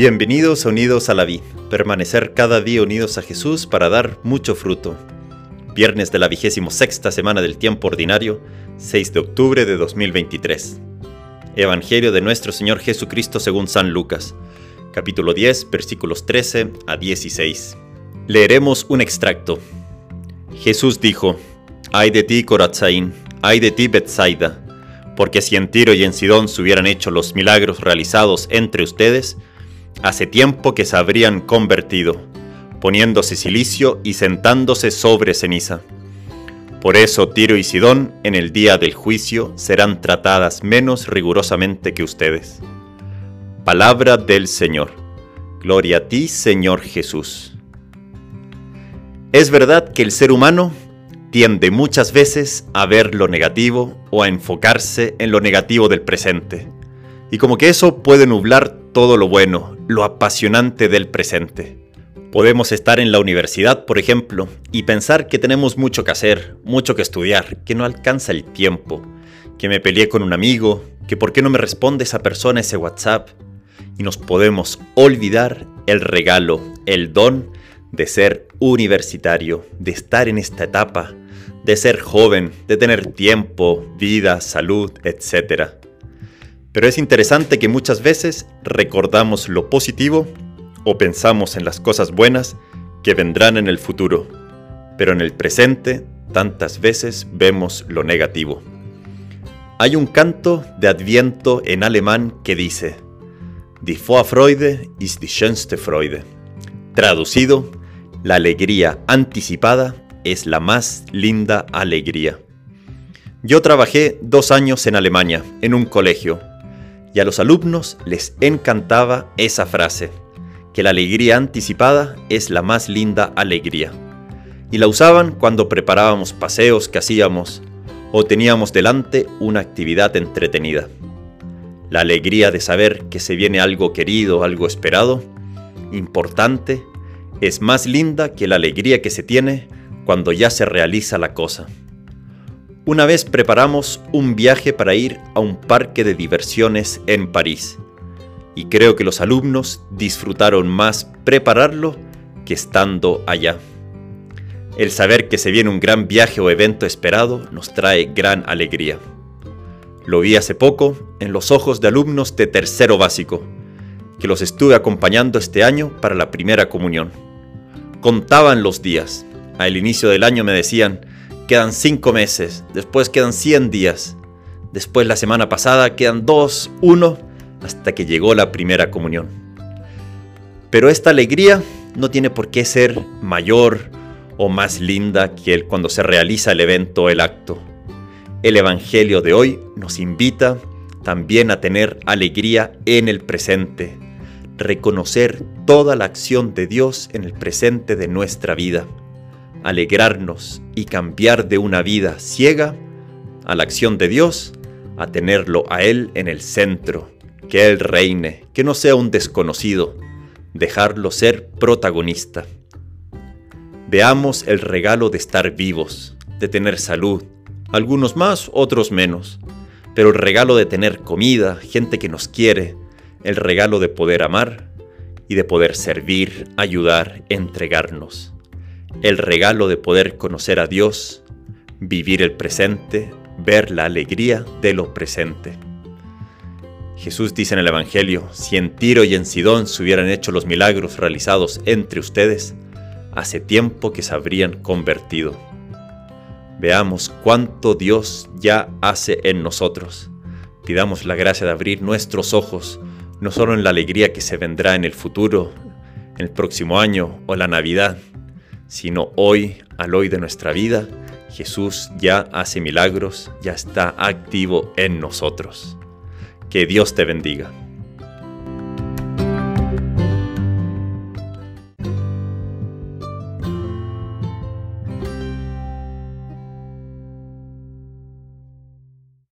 Bienvenidos unidos a la vida, permanecer cada día unidos a Jesús para dar mucho fruto. Viernes de la vigésimo sexta semana del tiempo ordinario, 6 de octubre de 2023. Evangelio de nuestro Señor Jesucristo según San Lucas, capítulo 10, versículos 13 a 16. Leeremos un extracto. Jesús dijo, Ay de ti, Corazaín, ay de ti, Bethsaida, porque si en Tiro y en Sidón se hubieran hecho los milagros realizados entre ustedes, hace tiempo que se habrían convertido, poniéndose silicio y sentándose sobre ceniza. Por eso Tiro y Sidón en el día del juicio serán tratadas menos rigurosamente que ustedes. Palabra del Señor. Gloria a ti, Señor Jesús. Es verdad que el ser humano tiende muchas veces a ver lo negativo o a enfocarse en lo negativo del presente. Y como que eso puede nublar todo lo bueno, lo apasionante del presente. Podemos estar en la universidad, por ejemplo, y pensar que tenemos mucho que hacer, mucho que estudiar, que no alcanza el tiempo, que me peleé con un amigo, que por qué no me responde esa persona ese WhatsApp. Y nos podemos olvidar el regalo, el don de ser universitario, de estar en esta etapa, de ser joven, de tener tiempo, vida, salud, etc. Pero es interesante que muchas veces recordamos lo positivo o pensamos en las cosas buenas que vendrán en el futuro, pero en el presente tantas veces vemos lo negativo. Hay un canto de Adviento en alemán que dice, Die Vorfreude ist die schönste Freude. Traducido, la alegría anticipada es la más linda alegría. Yo trabajé dos años en Alemania, en un colegio, y a los alumnos les encantaba esa frase, que la alegría anticipada es la más linda alegría. Y la usaban cuando preparábamos paseos que hacíamos o teníamos delante una actividad entretenida. La alegría de saber que se viene algo querido, algo esperado, importante, es más linda que la alegría que se tiene cuando ya se realiza la cosa. Una vez preparamos un viaje para ir a un parque de diversiones en París y creo que los alumnos disfrutaron más prepararlo que estando allá. El saber que se viene un gran viaje o evento esperado nos trae gran alegría. Lo vi hace poco en los ojos de alumnos de tercero básico, que los estuve acompañando este año para la primera comunión. Contaban los días, al inicio del año me decían, quedan cinco meses, después quedan 100 días, después la semana pasada quedan dos, uno, hasta que llegó la primera comunión. Pero esta alegría no tiene por qué ser mayor o más linda que cuando se realiza el evento o el acto. El Evangelio de hoy nos invita también a tener alegría en el presente, reconocer toda la acción de Dios en el presente de nuestra vida alegrarnos y cambiar de una vida ciega a la acción de Dios, a tenerlo a Él en el centro, que Él reine, que no sea un desconocido, dejarlo ser protagonista. Veamos el regalo de estar vivos, de tener salud, algunos más, otros menos, pero el regalo de tener comida, gente que nos quiere, el regalo de poder amar y de poder servir, ayudar, entregarnos el regalo de poder conocer a Dios, vivir el presente, ver la alegría de lo presente. Jesús dice en el Evangelio, si en Tiro y en Sidón se hubieran hecho los milagros realizados entre ustedes, hace tiempo que se habrían convertido. Veamos cuánto Dios ya hace en nosotros. Pidamos la gracia de abrir nuestros ojos, no solo en la alegría que se vendrá en el futuro, en el próximo año o la Navidad, sino hoy, al hoy de nuestra vida, Jesús ya hace milagros, ya está activo en nosotros. Que Dios te bendiga.